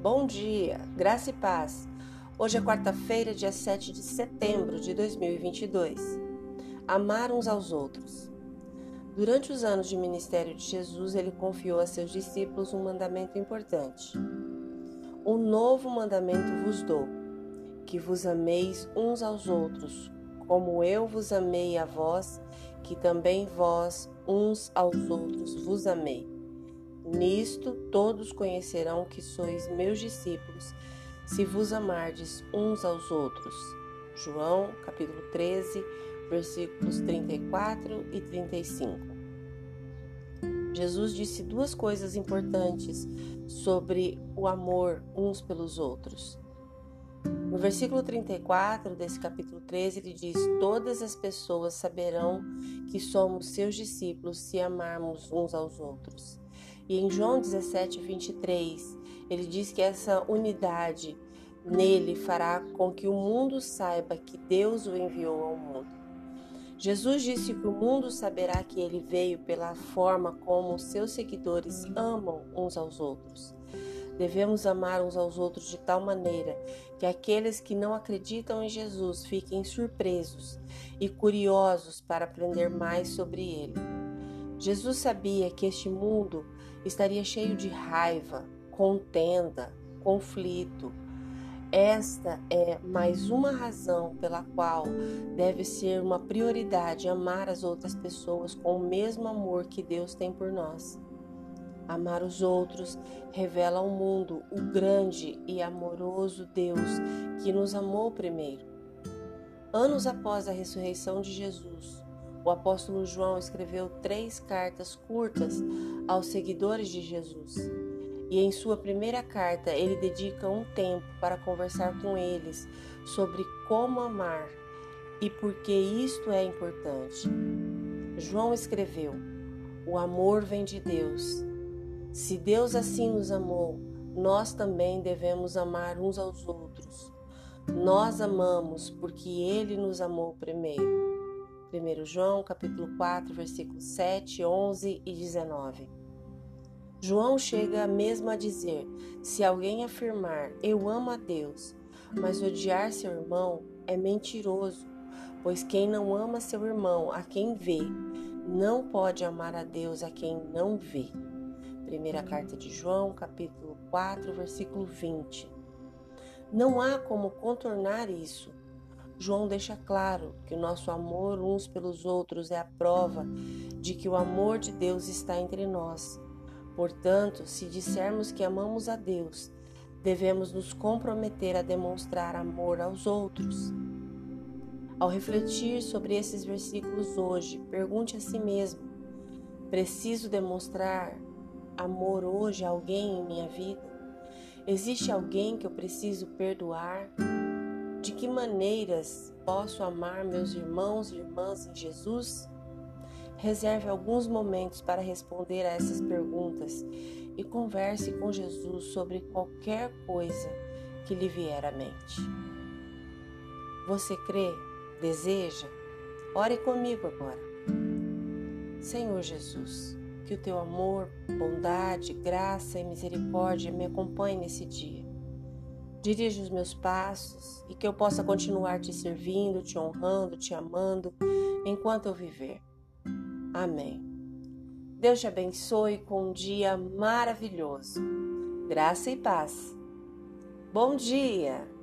Bom dia, graça e paz. Hoje é quarta-feira, dia 7 de setembro de 2022. Amar uns aos outros. Durante os anos de ministério de Jesus, ele confiou a seus discípulos um mandamento importante. Um novo mandamento vos dou, que vos ameis uns aos outros, como eu vos amei a vós, que também vós uns aos outros vos amei. Nisto todos conhecerão que sois meus discípulos, se vos amardes uns aos outros. João, capítulo 13, versículos 34 e 35. Jesus disse duas coisas importantes sobre o amor uns pelos outros. No versículo 34 desse capítulo 13, ele diz: Todas as pessoas saberão que somos seus discípulos se amarmos uns aos outros. E em João 17, 23, ele diz que essa unidade nele fará com que o mundo saiba que Deus o enviou ao mundo. Jesus disse que o mundo saberá que ele veio pela forma como seus seguidores amam uns aos outros. Devemos amar uns aos outros de tal maneira que aqueles que não acreditam em Jesus fiquem surpresos e curiosos para aprender mais sobre ele. Jesus sabia que este mundo estaria cheio de raiva, contenda, conflito. Esta é mais uma razão pela qual deve ser uma prioridade amar as outras pessoas com o mesmo amor que Deus tem por nós. Amar os outros revela ao mundo o grande e amoroso Deus que nos amou primeiro. Anos após a ressurreição de Jesus, o apóstolo João escreveu três cartas curtas aos seguidores de Jesus. E em sua primeira carta, ele dedica um tempo para conversar com eles sobre como amar e por que isto é importante. João escreveu: O amor vem de Deus. Se Deus assim nos amou, nós também devemos amar uns aos outros. Nós amamos porque ele nos amou primeiro. 1 João capítulo 4, versículos 7, 11 e 19. João chega mesmo a dizer: se alguém afirmar eu amo a Deus, mas odiar seu irmão, é mentiroso, pois quem não ama seu irmão, a quem vê, não pode amar a Deus a quem não vê. Primeira carta de João, capítulo 4, versículo 20. Não há como contornar isso. João deixa claro que o nosso amor uns pelos outros é a prova de que o amor de Deus está entre nós. Portanto, se dissermos que amamos a Deus, devemos nos comprometer a demonstrar amor aos outros. Ao refletir sobre esses versículos hoje, pergunte a si mesmo: preciso demonstrar amor hoje a alguém em minha vida? Existe alguém que eu preciso perdoar? De que maneiras posso amar meus irmãos e irmãs em Jesus? Reserve alguns momentos para responder a essas perguntas e converse com Jesus sobre qualquer coisa que lhe vier à mente. Você crê? Deseja? Ore comigo agora. Senhor Jesus, que o teu amor, bondade, graça e misericórdia me acompanhem nesse dia Dirige os meus passos e que eu possa continuar te servindo, te honrando, te amando enquanto eu viver. Amém. Deus te abençoe com um dia maravilhoso. Graça e paz. Bom dia!